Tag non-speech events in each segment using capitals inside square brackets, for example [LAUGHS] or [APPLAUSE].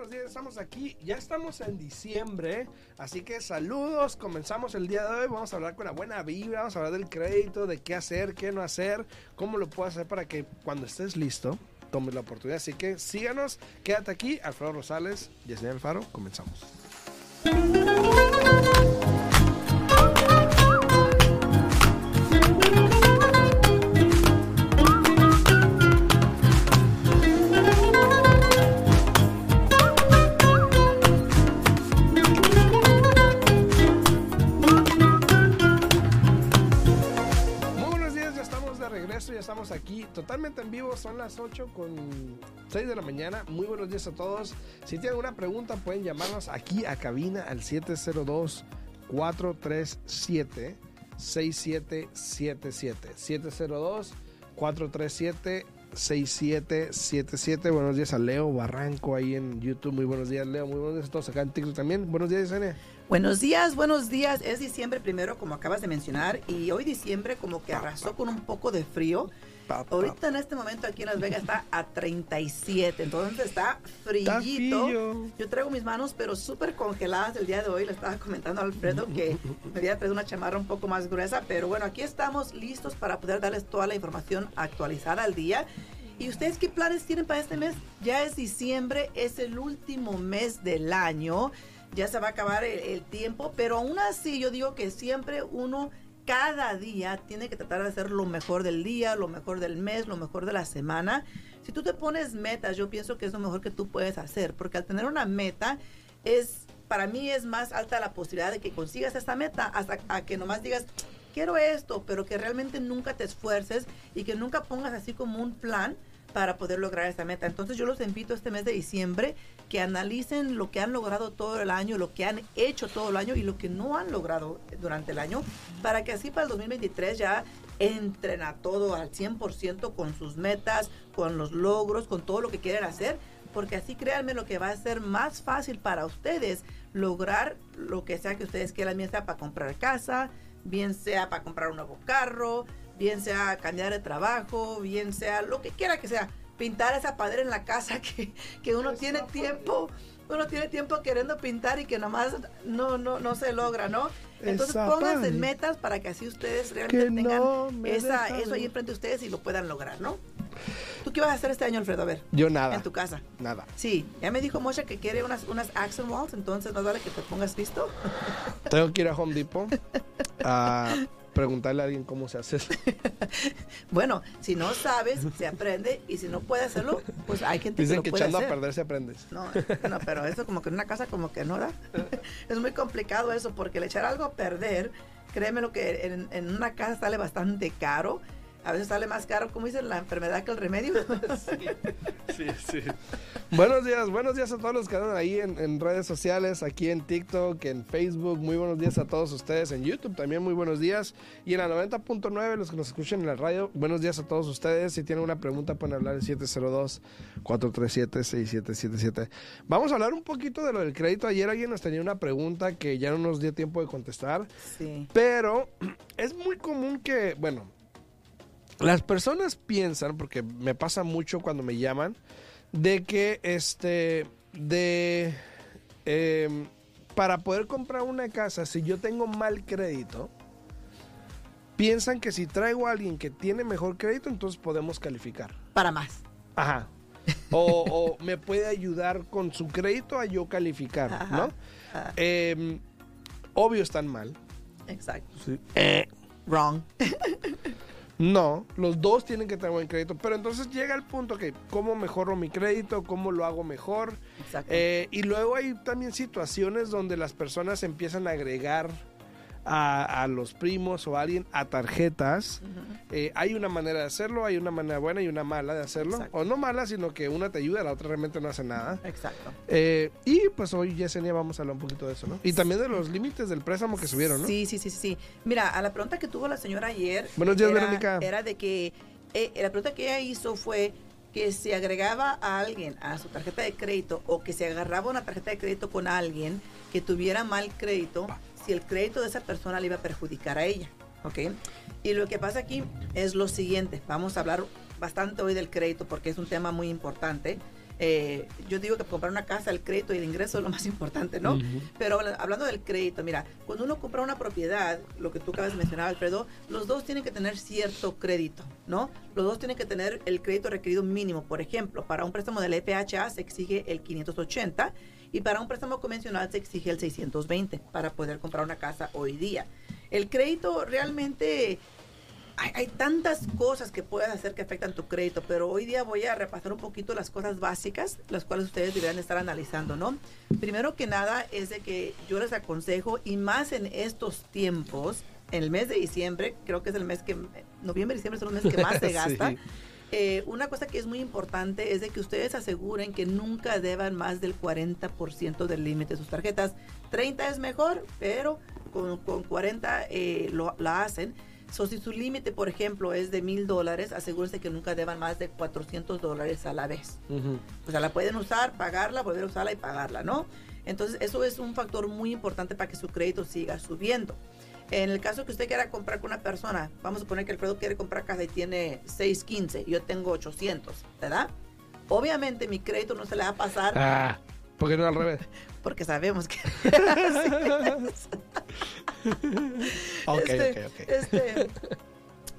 buenos días, estamos aquí, ya estamos en diciembre, así que saludos, comenzamos el día de hoy, vamos a hablar con la buena vibra, vamos a hablar del crédito, de qué hacer, qué no hacer, cómo lo puedo hacer para que cuando estés listo, tomes la oportunidad, así que síganos, quédate aquí, Alfredo Rosales, Yesenia Alfaro, comenzamos. Estamos aquí totalmente en vivo. Son las 8 con 6 de la mañana. Muy buenos días a todos. Si tienen una pregunta, pueden llamarnos aquí a cabina al 702 437 6777 702 437 6777. Buenos días a Leo Barranco ahí en YouTube. Muy buenos días, Leo. Muy buenos días a todos acá en TikTok también. Buenos días, Yesenia. Buenos días, buenos días. Es diciembre primero, como acabas de mencionar, y hoy diciembre como que arrasó con un poco de frío. Ahorita en este momento aquí en Las Vegas está a 37, entonces está frillito. Yo traigo mis manos, pero súper congeladas el día de hoy. Le estaba comentando a Alfredo que me había traído una chamarra un poco más gruesa, pero bueno, aquí estamos listos para poder darles toda la información actualizada al día. ¿Y ustedes qué planes tienen para este mes? Ya es diciembre, es el último mes del año ya se va a acabar el, tiempo, pero aún así yo digo que siempre uno cada día tiene que tratar de hacer lo mejor del día, lo mejor del mes, lo mejor de la semana. Si tú te pones metas, yo pienso que es lo mejor que tú puedes hacer, porque al tener una meta es para mí es más alta la posibilidad de que consigas esta meta hasta a que nomás digas quiero esto, pero que realmente nunca te esfuerces y que nunca pongas así como un plan para poder lograr esta meta. Entonces yo los invito este mes de diciembre que analicen lo que han logrado todo el año, lo que han hecho todo el año y lo que no han logrado durante el año, para que así para el 2023 ya entren a todo al 100% con sus metas, con los logros, con todo lo que quieren hacer, porque así créanme lo que va a ser más fácil para ustedes lograr lo que sea que ustedes quieran, bien sea para comprar casa, bien sea para comprar un nuevo carro, bien sea cambiar de trabajo, bien sea lo que quiera que sea, pintar esa pared en la casa [LAUGHS] que, que uno tiene tiempo, uno tiene tiempo queriendo pintar y que nomás no, no, no se logra, ¿no? Entonces pónganse metas para que así ustedes realmente tengan esa, eso ahí enfrente de ustedes y lo puedan lograr, ¿no? ¿Tú qué vas a hacer este año, Alfredo? A ver. Yo nada. En tu casa. Nada. Sí, ya me dijo Moshe que quiere unas, unas Action Walls, entonces no vale que te pongas listo. Tengo que ir a Home Depot a [LAUGHS] preguntarle a alguien cómo se hace. [LAUGHS] bueno, si no sabes, se aprende y si no puede hacerlo, pues hay gente Dicen que lo que echando a perder se aprendes. No, no, pero eso como que en una casa como que no da. es muy complicado eso porque el echar algo a perder, créeme lo que en, en una casa sale bastante caro a veces sale más caro, como dicen, la enfermedad que el remedio. [LAUGHS] sí, sí, Buenos días, buenos días a todos los que andan ahí en, redes sociales, aquí en TikTok, en Facebook. Muy buenos días a todos ustedes, en YouTube también muy buenos días. Y en la 90.9, los que nos escuchan en la radio, buenos días a todos ustedes. Si tienen una pregunta pueden hablar en 702-437-6777. Vamos a hablar un poquito de lo del crédito. Ayer alguien nos tenía una pregunta que ya no nos dio tiempo de contestar. Sí. Pero [CLEARS THROAT] es muy común que, bueno, las personas piensan, porque me pasa mucho cuando me llaman, de que este, de, em, para poder comprar una casa, si yo tengo mal crédito, piensan que si traigo a alguien que tiene mejor crédito, entonces podemos calificar. Para más. Ajá. [LAUGHS] O, me puede ayudar con su crédito a yo calificar, ¿no? Em, obvio están mal. Exacto. Eh. Wrong. [LAUGHS] No, los dos tienen que tener buen crédito. Pero entonces llega el punto que, ¿cómo mejoro mi crédito? ¿Cómo lo hago mejor? Eh, y luego hay también situaciones donde las personas empiezan a agregar a, los primos o a alguien a tarjetas. Eh, hay una manera de hacerlo, hay una manera buena y una mala de hacerlo. O no mala, sino que una te ayuda, la otra realmente no hace nada. Exacto. Eh, y pues hoy, Yesenia, vamos a hablar un poquito de eso, ¿no? Y también de los límites del préstamo que subieron, ¿no? Sí, sí, sí, sí. Mira, a la pregunta que tuvo la señora ayer. Buenos días, Verónica. Era de que eh, la pregunta que ella hizo fue que se agregaba a alguien a su tarjeta de crédito o que se agarraba una tarjeta de crédito con alguien que tuviera mal crédito, si el crédito de esa persona le iba a perjudicar a ella. ¿Ok? Y lo que pasa aquí es lo siguiente. Vamos a hablar bastante hoy del crédito porque es un tema muy importante. Eh, yo digo que comprar una casa, el crédito y el ingreso es lo más importante, ¿no? Pero hablando del crédito, mira, cuando uno compra una propiedad, lo que tú acabas de mencionar, Alfredo, los dos tienen que tener cierto crédito, ¿no? Los dos tienen que tener el crédito requerido mínimo. Por ejemplo, para un préstamo del FHA se exige el 580 y para un préstamo convencional se exige el 620 para poder comprar una casa hoy día. El crédito realmente hay, tantas cosas que puedes hacer que afectan tu crédito, pero hoy día voy a repasar un poquito las cosas básicas, las cuales ustedes deberían estar analizando, ¿no? Primero que nada es de que yo les aconsejo, y más en estos tiempos, en el mes de diciembre, creo que es el mes que, noviembre y diciembre son los meses que más se [LAUGHS] gasta. Eh, una cosa que es muy importante es de que ustedes aseguren que nunca deban más del 40% del límite de sus tarjetas. 30 es mejor, pero con, con 40 eh, lo, la hacen. So, si su límite, por ejemplo, es de mil dólares, asegúrense que nunca deban más de 400 dólares a la vez. O sea, la pueden usar, pagarla, volver a usarla y pagarla, ¿no? Entonces, eso es un factor muy importante para que su crédito siga subiendo. En el caso que usted quiera comprar con una persona, vamos a poner que el producto quiere comprar casa y tiene 615, yo tengo 800, ¿verdad? Obviamente mi crédito no se le va a pasar. Ah, ¿por qué no al revés? [LAUGHS] Porque sabemos que. [LAUGHS] ok, este, ok, ok. Este,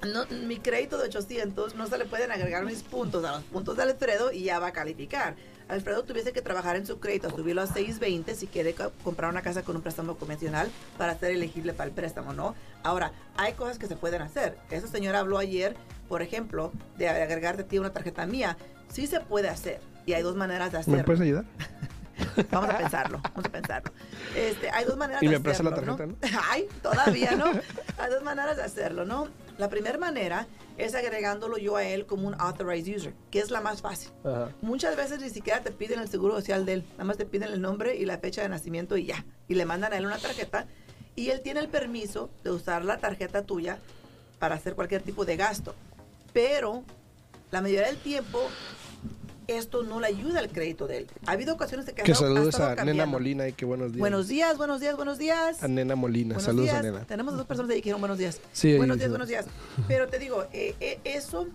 [LAUGHS] mi crédito de 800 no se le pueden agregar mis puntos a los puntos de Alfredo y ya va a calificar. Alfredo tuviese que trabajar en su crédito, subirlo a 620 si quiere comprar una casa con un préstamo convencional para ser elegible para el préstamo, ¿no? Ahora, hay cosas que se pueden hacer. Esa señora habló ayer, por ejemplo, de agregarte a ti una tarjeta mía. Sí se puede hacer y hay dos maneras de hacerlo. ¿Me puedes ayudar? [LAUGHS] Vamos a pensarlo, vamos a pensarlo. Este, hay dos maneras y de hacerlo. Y me la tarjeta, ¿no? Ay, todavía no. Hay dos maneras de hacerlo, ¿no? La primera manera es agregándolo yo a él como un authorized user, que es la más fácil. Muchas veces ni siquiera te piden el seguro social de él, nada más te piden el nombre y la fecha de nacimiento y ya. Y le mandan a él una tarjeta y él tiene el permiso de usar la tarjeta tuya para hacer cualquier tipo de gasto. Pero la mayoría del tiempo esto no le ayuda al crédito de él. Ha habido ocasiones de que... Que saludos a Nena Molina y que buenos días. Buenos días, buenos días, buenos días. A Nena Molina, saludos a Nena. Tenemos dos personas ahí que dijeron buenos días. Sí, buenos días, buenos días. Pero te digo, eh, eh, eso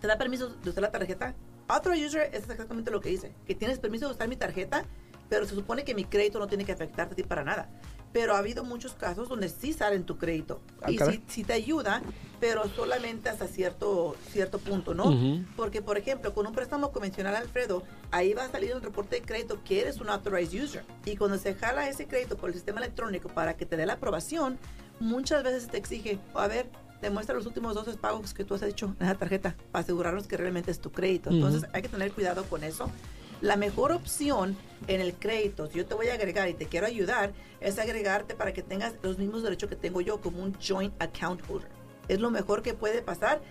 te da permiso de usar la tarjeta. Otro user es exactamente lo que dice, que tienes permiso de usar mi tarjeta, pero se supone que mi crédito no tiene que afectarte a ti para nada pero ha habido muchos casos donde sí sale en tu crédito ah, y sí, te ayuda, pero solamente hasta cierto, cierto punto, ¿no? Porque, por ejemplo, con un préstamo convencional, Alfredo, ahí va a salir un reporte de crédito que eres un authorized user. Y cuando se jala ese crédito por el sistema electrónico para que te dé la aprobación, muchas veces te exige, a ver, demuestra los últimos 12 pagos que tú has hecho en la tarjeta para asegurarnos que realmente es tu crédito. Entonces, hay que tener cuidado con eso. La mejor opción en el crédito, si yo te voy a agregar y te quiero ayudar, es agregarte para que tengas los mismos derechos que tengo yo como un joint account holder. Es lo mejor que puede pasar,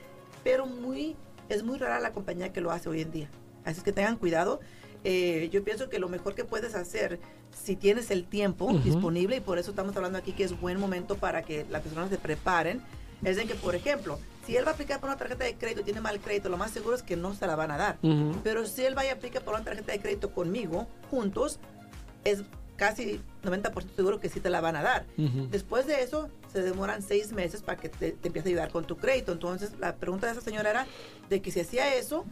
pero muy, es muy rara la compañía que lo hace hoy en día. Así que tengan cuidado. Eh, yo pienso que lo mejor que puedes hacer, si tienes el tiempo disponible, y por eso estamos hablando aquí que es buen momento para que las personas se preparen, es en que, por ejemplo, si él va a aplicar por una tarjeta de crédito y tiene mal crédito, lo más seguro es que no se la van a dar. Pero si él va a aplicar por una tarjeta de crédito conmigo, juntos, es casi 90% seguro que sí te la van a dar. Después de eso, se demoran seis meses para que te, te empiece a ayudar con tu crédito. Entonces, la pregunta de esa señora era de que si hacía eso,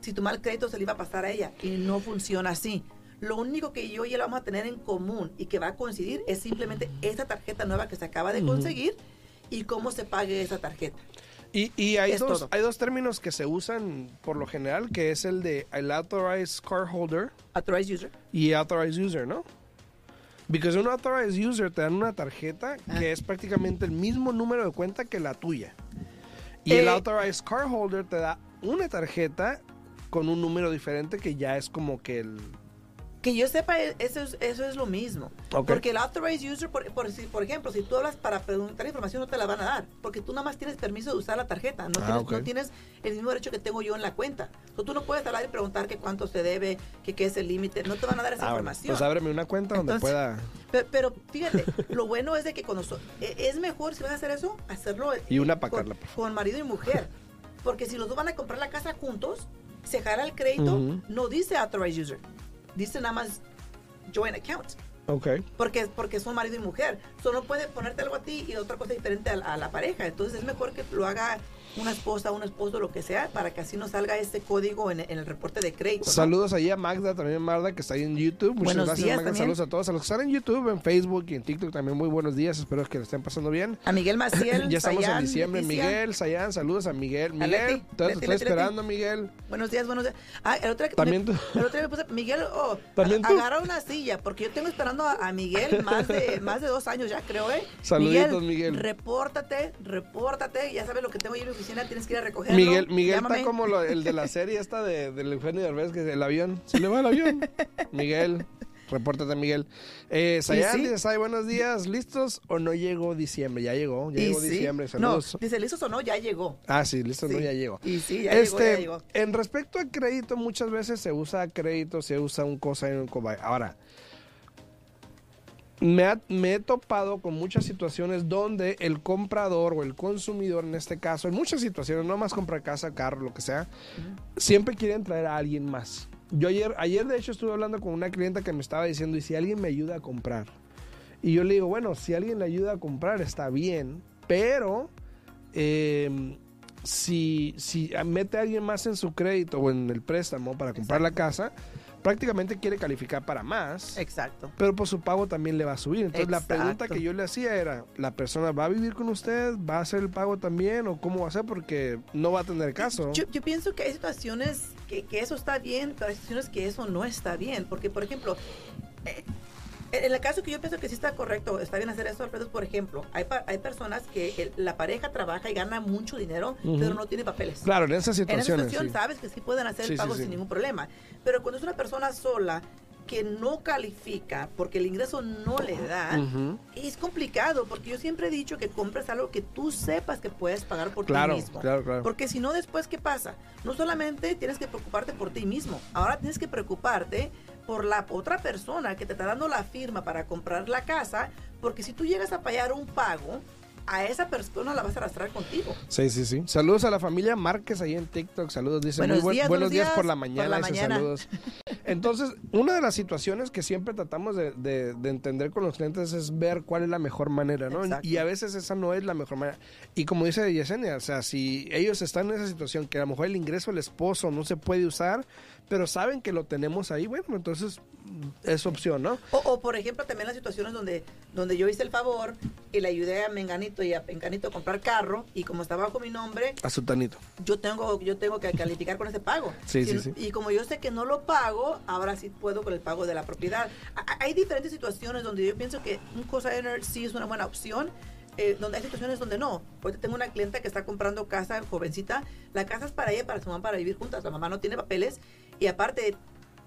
si tu mal crédito se le iba a pasar a ella. Y no funciona así. Lo único que yo y él vamos a tener en común y que va a coincidir es simplemente esa tarjeta nueva que se acaba de conseguir y cómo se pague esa tarjeta. Y, hay, dos, hay dos términos que se usan por lo general, que es el de el authorized cardholder. Authorized user. Y authorized user, ¿no? Porque un authorized user te dan una tarjeta ah. que es prácticamente el mismo número de cuenta que la tuya. Y el eh, authorized cardholder te da una tarjeta con un número diferente que ya es como que el que yo sepa, e, eso es, eso es lo mismo. Porque el authorized user, por, por, por, ejemplo, si tú hablas para preguntar información, no te la van a dar. Porque tú nada más tienes permiso de usar la tarjeta. No, ah, tienes, no tienes el mismo derecho que tengo yo en la cuenta. tú no puedes hablar y preguntar que cuánto se debe, que qué es el límite. No te van a dar esa ah, información. pues ábreme una cuenta donde pueda. Pero, fíjate, [LAUGHS] lo bueno es de que cuando e, es mejor si vas a hacer eso, hacerlo y una para con, con marido y mujer. Porque si los dos van a comprar la casa juntos, se jala el crédito, no dice authorized user dice nada más joint account. Ok. Porque, porque son marido y mujer. Solo puede ponerte algo a ti y otra cosa diferente a, la pareja. Entonces es mejor que lo haga una esposa, un esposo, lo que sea, para que así no salga este código en, el reporte de crédito. Saludos ahí a Magda, también Magda, que está ahí en YouTube. Muchas gracias, Magda. Saludos a todos, a los que están en YouTube, en Facebook y en TikTok también. Muy buenos días, espero que lo estén pasando bien. A Miguel Maciel. [CLEARS THROAT] ya estamos en diciembre. Miguel, Sayan, saludos a Miguel. Miguel, te, estoy esperando, Miguel. Buenos días, buenos días. Ah, el otro, ¿También me, el otro me puse, Miguel, oh, agarra una silla, porque yo tengo esperando a, Miguel más de, [LAUGHS] más de dos años ya, creo, ¿eh? Saluditos, Miguel. Repórtate, repórtate. Ya sabes lo que tengo yo oficina, tienes que ir a recogerlo. Miguel, Miguel está como el de la serie esta de, del Eugenio Derbez, que es el avión. Se le va el avión. [LAUGHS] Miguel. Repórtate, Miguel. Eh, Sayan dice, buenos días, ¿listos o no llegó diciembre? Ya llegó, ya llegó diciembre, saludos. No, dice, ¿listos o no? Ya llegó. Ah, sí, listos o no, ya llegó. Y sí, ya llegó, ya este, llegó. En respecto a crédito, muchas veces se usa crédito, se usa un cosa en un cobay. Ahora, me, he topado con muchas situaciones donde el comprador o el consumidor, en este caso, en muchas situaciones, no más comprar casa, carro, lo que sea, siempre quieren traer a alguien más. Yo ayer, ayer de hecho estuve hablando con una clienta que me estaba diciendo, ¿y si alguien me ayuda a comprar? Y yo le digo, bueno, si alguien le ayuda a comprar está bien, pero em, si, si mete a alguien más en su crédito o en el préstamo para comprar la casa, prácticamente quiere calificar para más. Exacto. Pero por su pago también le va a subir. Entonces la pregunta que yo le hacía era, ¿la persona va a vivir con usted? ¿Va a hacer el pago también? ¿O cómo va a ser? Porque no va a tener caso. Yo, pienso que hay situaciones que, que, eso está bien, pero hay situaciones que eso no está bien. Porque, por ejemplo, eh, en el caso que yo pienso que sí está correcto, está bien hacer eso, Alfredo, por ejemplo, hay, hay personas que la pareja trabaja y gana mucho dinero, pero no tiene papeles. Claro, en esa situación. En esa situación sabes que sí pueden hacer el pago sin ningún problema. Pero cuando es una persona sola que no califica porque el ingreso no le da, es complicado porque yo siempre he dicho que compres algo que tú sepas que puedes pagar por ti mismo. Claro, claro. Porque si no, después, ¿qué pasa? No solamente tienes que preocuparte por ti mismo, ahora tienes que preocuparte por la otra persona que te está dando la firma para comprar la casa, porque si tú llegas a pagar un pago, a esa persona la vas a arrastrar contigo. Sí, sí, sí. Saludos a la familia Márquez ahí en TikTok. Saludos, dice. Buenos, días, buenos días, por la mañana. Saludos. [LAUGHS] Entonces, una de las situaciones que siempre tratamos de, de, entender con los clientes es ver cuál es la mejor manera, ¿no? Y a veces esa no es la mejor manera. Y como dice Yesenia, o sea, si ellos están en esa situación que a lo mejor el ingreso del esposo no se puede usar, pero saben que lo tenemos ahí, bueno, entonces es opción, ¿no? O, por ejemplo, también las situaciones donde, donde yo hice el favor y le ayudé a Menganito y a Menganito a comprar carro y como estaba bajo mi nombre... A Sultanito. Yo tengo, yo tengo que calificar con ese pago. [LAUGHS] Sí, sí, sí. Y como yo sé que no lo pago, ahora sí puedo con el pago de la propiedad. Hay diferentes situaciones donde yo pienso que un cosigner sí es una buena opción. Eh, donde hay situaciones donde no. Porque tengo una clienta que está comprando casa, jovencita. La casa es para ella, para su mamá, para vivir juntas. La mamá no tiene papeles y aparte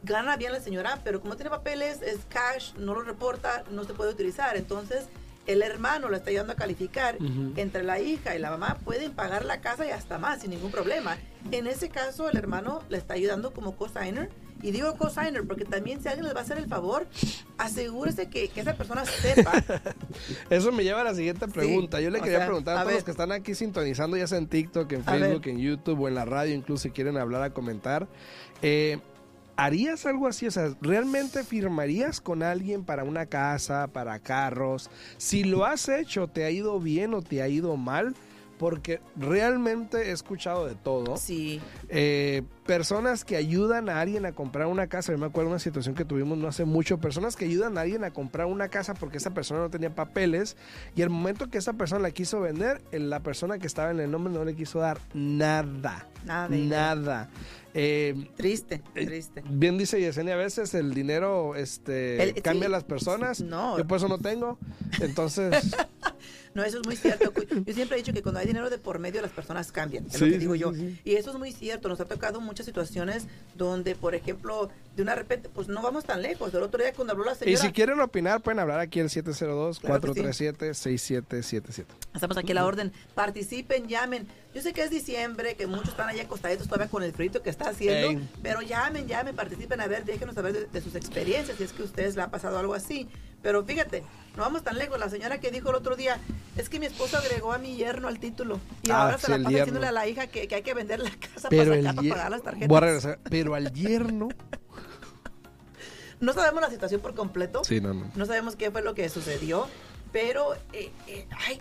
gana bien la señora, pero como tiene papeles, es cash, no lo reporta, no se puede utilizar. Entonces, el hermano lo está ayudando a calificar. Entre la hija y la mamá pueden pagar la casa y hasta más, sin ningún problema. En ese caso, el hermano le está ayudando como cosigner. Y digo cosigner porque también si alguien les va a hacer el favor, asegúrese que, esa persona sepa. [LAUGHS] Eso me lleva a la siguiente pregunta. Yo le quería preguntar a, todos los que están aquí sintonizando, ya sea en TikTok, en Facebook, en YouTube o en la radio, incluso si quieren hablar a comentar. Eh, ¿Harías algo así? O sea, ¿realmente firmarías con alguien para una casa, para carros? Si lo has hecho, ¿te ha ido bien o te ha ido mal? Porque realmente he escuchado de todo. Sí. Eh, personas que ayudan a alguien a comprar una casa. Yo me acuerdo de una situación que tuvimos no hace mucho. Personas que ayudan a alguien a comprar una casa porque esa persona no tenía papeles. Y el momento que esa persona la quiso vender, la persona que estaba en el nombre no le quiso dar nada. Nada. Nada. Eh, triste, eh, triste. Bien dice Yesenia, a veces el dinero este, cambia a las personas. No. Yo por eso no tengo. Entonces... [LAUGHS] no, eso es muy cierto. Yo siempre he dicho que cuando hay dinero de por medio las personas cambian. Es lo que digo yo. Y eso es muy cierto. Nos ha tocado muchas situaciones donde, por ejemplo, de una repente, pues no vamos tan lejos. El otro día cuando habló la señora... Y si quieren opinar, pueden hablar aquí al 702-437-6777. Estamos aquí a la orden. Participen, llamen. Yo sé que es diciembre, que muchos están allá acostaditos todavía con el frito que está haciendo, pero llamen, llamen, participen, a ver, déjenos saber de, sus experiencias, si es que a ustedes le ha pasado algo así. Pero fíjate, no vamos tan lejos. La señora que dijo el otro día, es que mi esposo agregó a mi yerno al título. Y ah, ahora se la pasa diciéndole a la hija que, hay que vender la casa para, sacar, para pagar las tarjetas. Voy a regresar, pero al yerno... [LAUGHS] no sabemos la situación por completo. Sí, no, no. No sabemos qué fue lo que sucedió, pero, eh, eh, ay,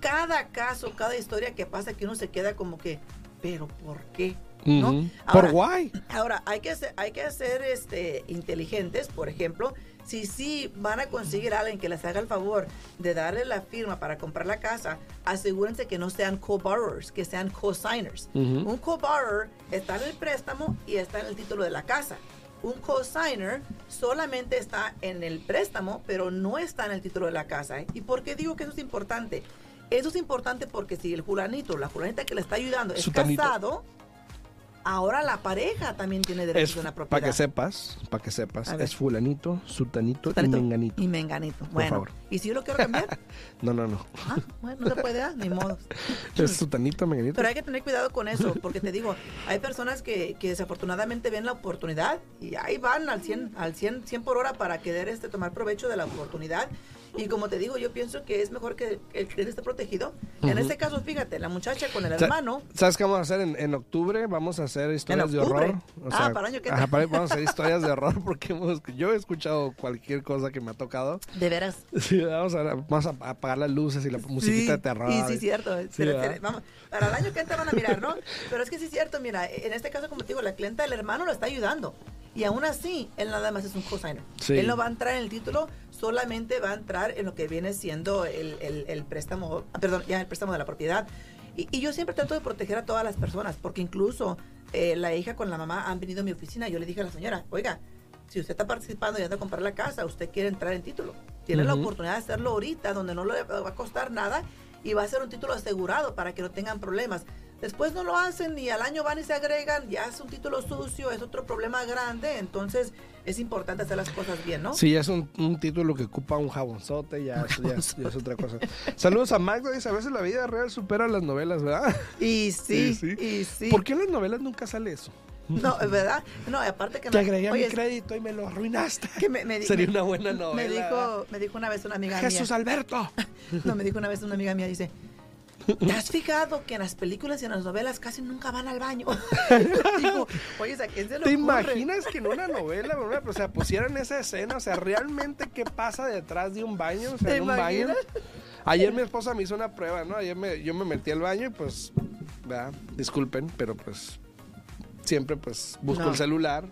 cada caso, cada historia que pasa que uno se queda como que, pero ¿por qué? ¿No? ¿Por why? Ahora, hay que ser, hay que ser este, inteligentes, por ejemplo, si sí van a conseguir a alguien que les haga el favor de darle la firma para comprar la casa, asegúrense que no sean co-borrowers, que sean co-signers. Un co-borrower está en el préstamo y está en el título de la casa. Un co-signer solamente está en el préstamo, pero no está en el título de la casa. ¿Y por qué digo que eso es importante? Eso es importante porque si el fulanito, la fulanita que le está ayudando es casado, ahora la pareja también tiene derecho a una propiedad. Para que sepas, para que sepas, es fulanito, sultanito y menganito. Y menganito. Bueno, ¿y si yo lo quiero cambiar? [LAUGHS] no, no, no. Ah, bueno, no se puede dar, ni modo. [LAUGHS] Es sultanito, menganito. Pero hay que tener cuidado con eso, porque te digo, hay personas que, que desafortunadamente ven la oportunidad y ahí van al 100, al 100, 100 por hora para querer este, tomar provecho de la oportunidad y como te digo, yo pienso que es mejor que el cliente esté protegido. En este caso, fíjate, la muchacha con el hermano. ¿Sabes qué vamos a hacer en, octubre? Vamos a hacer historias de horror. ah, para año que Vamos a hacer [LAUGHS] historias de horror porque yo he escuchado cualquier cosa que me ha tocado. ¿De veras? Sí, vamos a, vamos a apagar las luces y la musiquita de terror. Sí, sí, cierto. vamos, para el año que entra van a mirar, ¿no? Pero es que sí es cierto, mira, en este caso, como te digo, la clienta del hermano lo está ayudando. Y aún así, él nada más es un cosigner. Él no va a entrar en el título, solamente va a entrar en lo que viene siendo el, el, préstamo, perdón, ya el préstamo de la propiedad. Y, yo siempre trato de proteger a todas las personas, porque incluso eh, la hija con la mamá han venido a mi oficina. Yo le dije a la señora, oiga, si usted está participando y anda a comprar la casa, usted quiere entrar en título. Tiene la oportunidad de hacerlo ahorita, donde no le va a costar nada y va a ser un título asegurado para que no tengan problemas. Después no lo hacen y al año van y se agregan, ya es un título sucio, es otro problema grande, entonces es importante hacer las cosas bien, ¿no? Sí, es un, título que ocupa un jabonzote, ya, ya, es, otra cosa. Saludos a Magda, dice, a veces la vida real supera las novelas, ¿verdad? Y sí, y sí. ¿Por qué en las novelas nunca sale eso? No, ¿verdad? No, aparte que... Te agregué mi crédito y me lo arruinaste. Sería una buena novela. Me dijo, me dijo una vez una amiga mía... ¡Jesús Alberto! [LAUGHS] No, me dijo una vez una amiga mía, dice... ¿Te has fijado que en las películas y en las novelas casi nunca van al baño? [LAUGHS] oye, ¿a quién se lo ¿Te imaginas que en una novela, o sea, pusieran esa escena? O sea, realmente qué pasa detrás de un baño? O sea, en un baño. Ayer mi esposa me hizo una prueba, ¿no? Ayer me, yo me metí al baño y pues, ¿verdad? disculpen, pero pues siempre pues busco el celular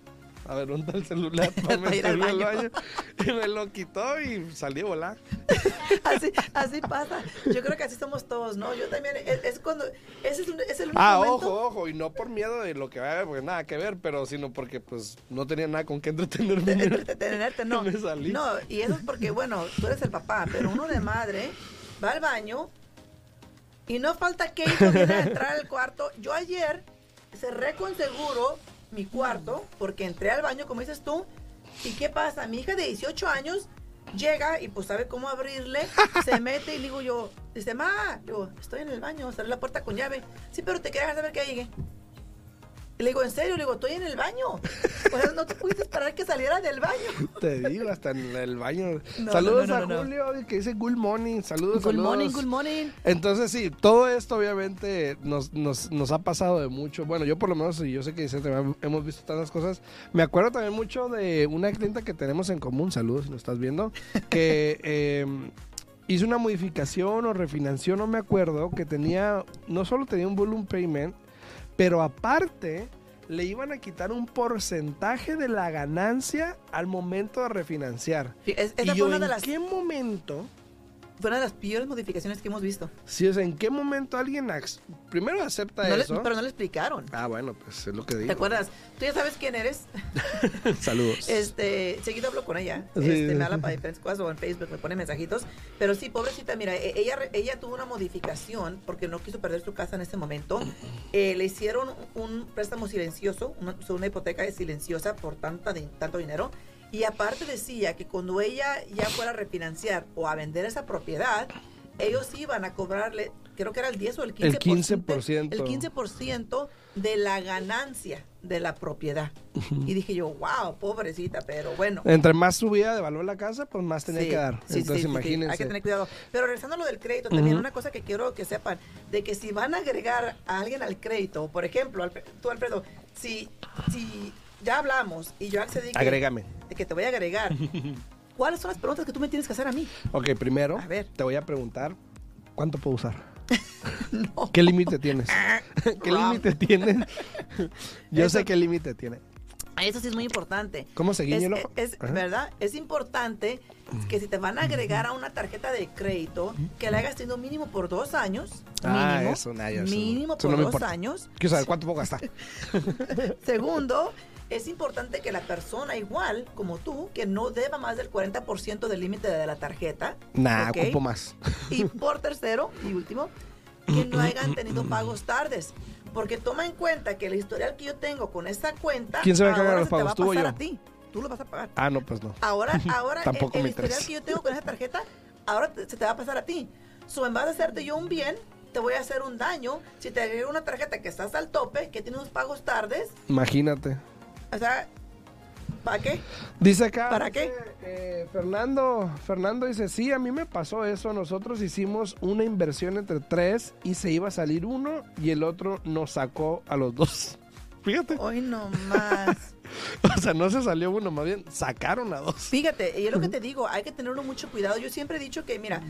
a ver, ¿dónde el celular? [LAUGHS] Para ir al baño. [LAUGHS] Y me lo quitó y salí a volar. [LAUGHS] así, así pasa. Yo creo que así somos todos, ¿no? Yo también, es, cuando, ese es, es el único Ah, ojo, ojo, y no por miedo de lo que vaya, porque nada que ver, pero sino porque pues no tenía nada con qué entretenerme. Entretenerte, no. me salí. No, y eso es porque, bueno, tú eres el papá, pero uno de madre va al baño y no falta que viene a entrar al cuarto. Yo ayer cerré con seguro mi cuarto porque entré al baño, como dices tú. ¿Y qué pasa? Mi hija de 18 años llega y pues sabe cómo abrirle, se [LAUGHS] mete y digo yo, dice, ma, digo, estoy en el baño, cerré la puerta con llave. Sí, pero te quería saber que llegué le digo, ¿en serio? Le digo, estoy en el baño. O sea, no te pudiste esperar que saliera del baño. [LAUGHS] Te digo, hasta en el baño. saludos a Julio, que dice good morning. Saludos, good saludos. morning, good morning. Entonces, sí, todo esto obviamente nos, nos, nos ha pasado de mucho. Bueno, yo por lo menos, yo sé que hemos visto tantas cosas. Me acuerdo también mucho de una clienta que tenemos en común. Saludos si nos estás viendo. Que... [LAUGHS] Em, hizo una modificación o refinanció, no me acuerdo, que tenía, no solo tenía un volume payment, pero aparte, le iban a quitar un porcentaje de la ganancia al momento de refinanciar. y una de las... qué momento fue una de las peores modificaciones que hemos visto. Sí, o sea, ¿en qué momento alguien primero acepta eso? pero no le explicaron. Ah, bueno, pues es lo que digo. ¿Te acuerdas? Tú ya sabes quién eres. [LAUGHS] Saludos. Este, seguido hablo con ella. este, me habla para diferentes cosas o en Facebook me pone mensajitos. Pero sí, pobrecita, mira, e, ella, ella tuvo una modificación porque no quiso perder su casa en este momento. [CLEARS THROAT] Eh, le hicieron un préstamo silencioso, una, una hipoteca silenciosa por tanta, tanto dinero y aparte decía que cuando ella ya fuera a refinanciar o a vender esa propiedad, ellos iban a cobrarle, creo que era el 10 o el 15%. El 15%. El 15% de la ganancia de la propiedad. Y dije yo, wow, pobrecita, pero bueno. Entre más subía de valor la casa, pues más tenía que dar. Sí, Entonces, imagínense. Hay que tener cuidado. Pero regresando a lo del crédito, también una cosa que quiero que sepan, de que si van a agregar a alguien al crédito, por ejemplo, tú Alfredo, si, si ya hablamos y yo accedí. Agrégame. Que te voy a agregar. [LAUGHS] ¿Cuáles son las preguntas que tú me tienes que hacer a mí? Ok, primero te voy a preguntar ¿Cuánto puedo usar? [LAUGHS] ¿Qué límite tienes? [LAUGHS] ¿Qué límite tienes? Yo sé qué límite tiene. Eso sí es muy importante. ¿Cómo se guiña es, Es, ¿Verdad? Es importante que si te van a agregar a una tarjeta de crédito, que la hagas teniendo mínimo por dos años. Ah, mínimo, eso, Mínimo por dos años. Quiero saber cuánto puedo gastar. Segundo, es importante que la persona igual como tú, que no deba más del 40% del límite de la tarjeta. Nah, ocupo más. [LAUGHS] Y por tercero y último, que no hayan tenido pagos tardes. Porque toma en cuenta que el historial que yo tengo con esta cuenta, ¿Quién se va a ahora los pagos? te va a pasar a ti. Tú lo vas a pagar. Ah, no, pues no. Ahora, [LAUGHS] ahora Tampoco el, me historial que yo tengo con esa tarjeta, ahora se te va a pasar a ti. So, en vez de hacerte yo un bien, te voy a hacer un daño si te agrego una tarjeta que estás al tope, que tiene unos pagos tardes. Imagínate. O sea, ¿para qué? Dice acá. ¿Para qué? Eh, Fernando, Fernando dice, sí, a mí me pasó eso. Nosotros hicimos una inversión entre tres y se iba a salir uno y el otro nos sacó a los dos. [LAUGHS] Fíjate. Hoy no más. [LAUGHS] o sea, no se salió uno, más bien sacaron a dos. Fíjate, y es lo que te digo, hay que tenerlo mucho cuidado. Yo siempre he dicho que, mira,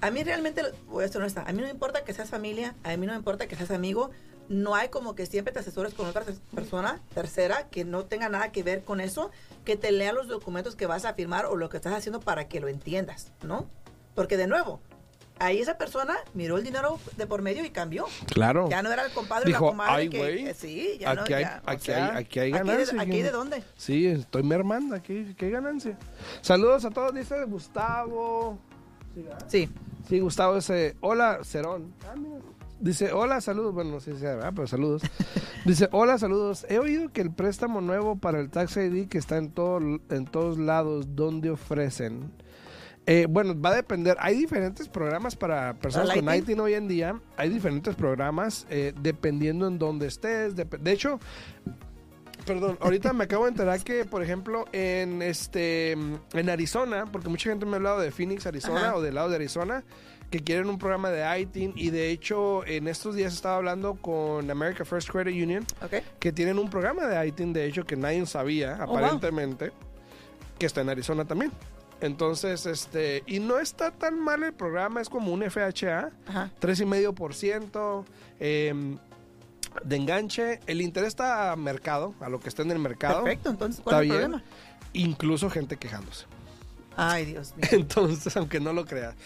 a mí realmente, voy a ser honesta, a mí no me importa que seas familia, a mí no me importa que seas amigo, no hay como que siempre te asesores con otra persona tercera que no tenga nada que ver con eso, que te lea los documentos que vas a firmar o lo que estás haciendo para que lo entiendas, ¿no? Porque de nuevo, ahí esa persona miró el dinero de por medio y cambió. Claro. Ya no era el compadre Dijo, o la comadre ay, que, güey, eh, sí, ya aquí no, hay, ya, o aquí, sea, hay, aquí hay ganancia. ¿Aquí de, aquí de dónde? Sí, estoy mermando, aquí, aquí hay ganancia. Saludos a todos, dice Gustavo. Sí. Sí, Gustavo dice, hola, Cerón. Ah, mira. Dice, hola, saludos. Bueno, no sé si sea, pero saludos. [LAUGHS] Dice, hola, saludos. He oído que el préstamo nuevo para el Tax ID que está en, todo, en todos lados, ¿dónde ofrecen? Eh, bueno, va a depender. Hay diferentes programas para personas con ITIN hoy en día. Hay diferentes programas eh, dependiendo en dónde estés. De, de hecho, perdón, ahorita me acabo de enterar que, por ejemplo, en este en Arizona, porque mucha gente me ha hablado de Phoenix, Arizona, Ajá. o del lado de Arizona, que quieren un programa de ITIN y de hecho en estos días estaba hablando con America First Credit Union que tienen un programa de ITIN de hecho que nadie sabía Oh, wow. aparentemente que está en Arizona también. Entonces, este, y no está tan mal el programa, es como un FHA, Ajá. 3,5% eh, de enganche. El interés está a mercado, a lo que está en el mercado. Perfecto, entonces, Está ¿cuál es el bien. problema? Incluso gente quejándose. Ay, Dios mío. [LAUGHS] Entonces, aunque no lo creas.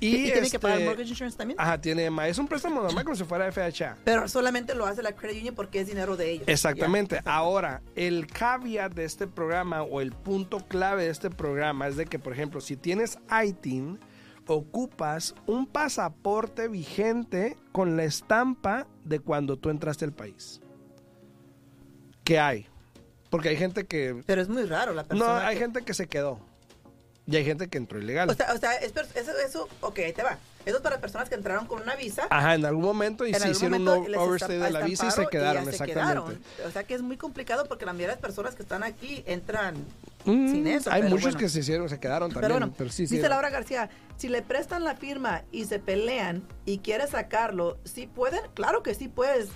Y, ¿Y, tiene que pagar este, mortgage insurance también? Ajá, tiene más. Es un préstamo normal como si fuera FHA. Pero solamente lo hace la credit union porque es dinero de ellos. Exactamente. Ahora, el caveat de este programa o el punto clave de este programa es de que, por ejemplo, si tienes ITIN, ocupas un pasaporte vigente con la estampa de cuando tú entraste al país. ¿Qué hay? Porque hay gente que... Pero es muy raro la No, persona. hay que- gente que se quedó. Y hay gente que entró ilegal. O sea, o sea es eso, eso, ok, ahí te va. Eso es para personas que entraron con una visa. Ajá, en algún momento y en se hicieron un overstay de la visa y se quedaron, ya se exactamente. quedaron. O sea que es muy complicado porque la mayoría de las personas que están aquí entran Mm, sin eso. hay muchos bueno. que se hicieron, se quedaron también. Pero bueno, pero sí, dice. Laura García, si le prestan la firma y se pelean y quiere sacarlo, ¿sí pueden? Claro que sí puedes,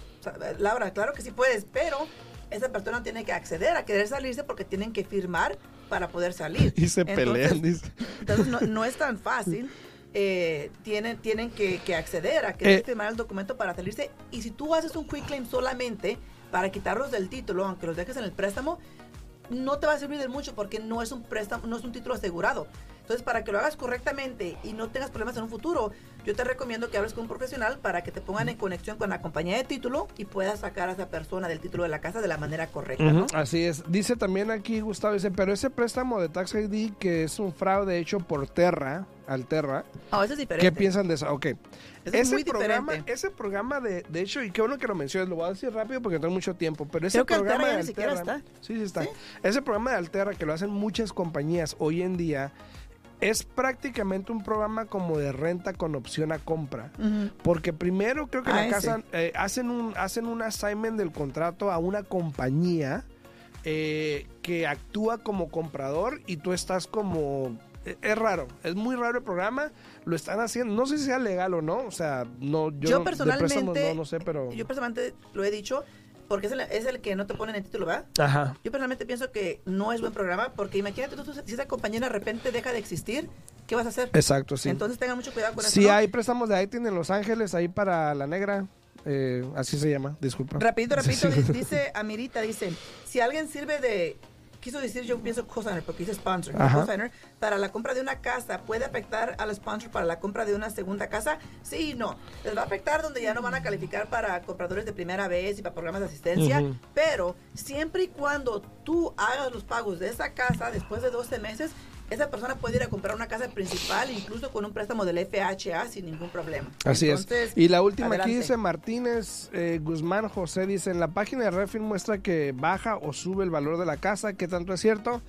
Laura, claro que sí puedes, pero esa persona tiene que acceder a querer salirse porque tienen que firmar para poder salir. [LAUGHS] Y se Entonces, pelean, dice. Entonces no, no es tan fácil. [LAUGHS] Eh, tienen tienen que, que acceder a querer Eh. firmar el documento para salirse. Y si tú haces un quick claim solamente para quitarlos del título, aunque los dejes en el préstamo, no te va a servir de mucho porque no es un préstamo, no es un título asegurado. Entonces, para que lo hagas correctamente y no tengas problemas en un futuro, yo te recomiendo que hables con un profesional para que te pongan en conexión con la compañía de título y puedas sacar a esa persona del título de la casa de la manera correcta, ¿no? Ujú, Así es. Dice también aquí Gustavo, dice, pero ese préstamo de Tax ID que es un fraude hecho por Terra, Alterra, Ah, eso es diferente. ¿qué piensan de eso? Ok. Eso es ese muy programa, diferente. ese programa de, de hecho, y qué bueno que lo menciones, lo voy a decir rápido porque no tengo mucho tiempo, pero ese Creo que programa Alterra ya de ni siquiera Alterra- está. Sí, sí está. ¿Sí? Ese programa de Alterra que lo hacen muchas compañías hoy en día es prácticamente un programa como de renta con opción a compra. Porque primero creo que Ah, la ese. casa eh, hacen un hacen un assignment del contrato a una compañía eh, que actúa como comprador y tú estás como es raro, es muy raro el programa, lo están haciendo, no sé si sea legal o no, o sea, no yo, personalmente, no, no sé, pero yo personalmente lo he dicho porque es el, es el que no te ponen en el título, ¿verdad? ajá. Yo personalmente pienso que no es buen programa porque imagínate tú, si esa compañía de repente deja de existir, ¿qué vas a hacer? Exacto, sí. Entonces tengan mucho cuidado con eso. Sí, ¿no? hay préstamos de ITIN en Los Ángeles, ahí para la negra. eh, así se llama, disculpa. Rapidito, rapidito, dice Amirita, dice, si alguien sirve de, quiso decir yo pienso cosigner, porque dice sponsor, cosigner, para la compra de una casa, ¿puede afectar al sponsor para la compra de una segunda casa? Sí y no. Les va a afectar donde ya no van a calificar para compradores de primera vez y para programas de asistencia, Ujú. pero siempre y cuando tú hagas los pagos de esa casa después de 12 meses, esa persona puede ir a comprar una casa principal, incluso con un préstamo del FHA sin ningún problema. Así Entonces, es. Y la última adelante. aquí dice Martínez eh, Guzmán José, dice, en la página de Refin muestra que baja o sube el valor de la casa, ¿qué tanto es cierto?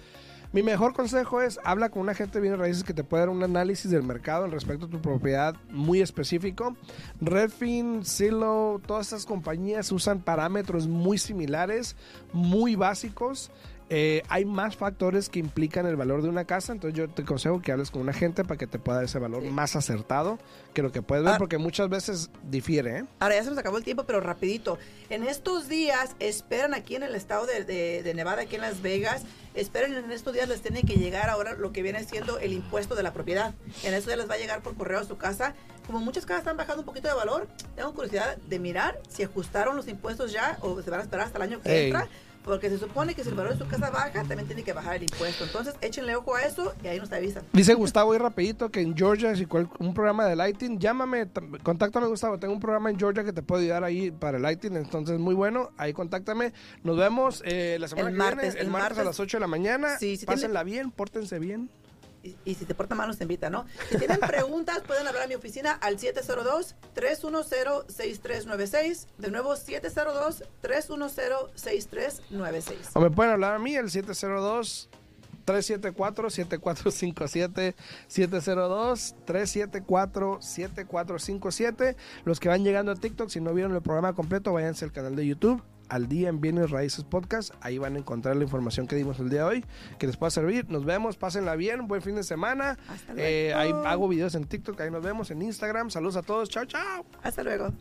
Mi mejor consejo es, habla con un agente de bienes raíces que te puede dar un análisis del mercado en respecto a tu propiedad muy específico. Redfin, Zillow, todas estas compañías usan parámetros muy similares, muy básicos. Eh, hay más factores que implican el valor de una casa, entonces yo te aconsejo que hables con un agente para que te pueda dar ese valor más acertado que lo que puedes ver, Ah. porque muchas veces difiere. ¿eh? Ahora ya se nos acabó el tiempo, pero rapidito. En estos días, esperan aquí en el estado de, de- de Nevada, aquí en Las Vegas, esperen en estos días les tiene que llegar ahora lo que viene siendo el impuesto de la propiedad. En estos días les va a llegar por correo a su casa. Como muchas casas están bajando un poquito de valor, tengo curiosidad de mirar si ajustaron los impuestos ya o se van a esperar hasta el año que Ey. entra. Porque se supone que si el valor de su casa baja, también tiene que bajar el impuesto. Entonces, échenle ojo a eso y ahí nos avisan. Dice Gustavo y rapidito que en Georgia, si cual- un programa de Lighting, llámame, tam- contáctame Gustavo, tengo un programa en Georgia que te puede ayudar ahí para el Lighting, entonces muy bueno, ahí contáctame. Nos vemos eh, la semana El que martes, viene, el, el martes, a las 8 de la mañana. Sí, sí, Pásenla bien, pórtense bien. Y, si te porta mal, nos invita, ¿no? Si tienen preguntas, pueden hablar a mi oficina al 702-310-6396. De nuevo, 702-310-6396. O me pueden hablar a mí, el 702 374-7457, 702-374-7457. Los que van llegando a TikTok, si no vieron el programa completo, váyanse al canal de YouTube, al día en Bienes Raíces Podcast. Ahí van a encontrar la información que dimos el día de hoy, que les pueda servir. Nos vemos, pásenla bien, buen fin de semana. Hasta Eh, luego. ahí hago videos en TikTok, ahí nos vemos en Instagram. Saludos a todos, chao, chao. Hasta luego.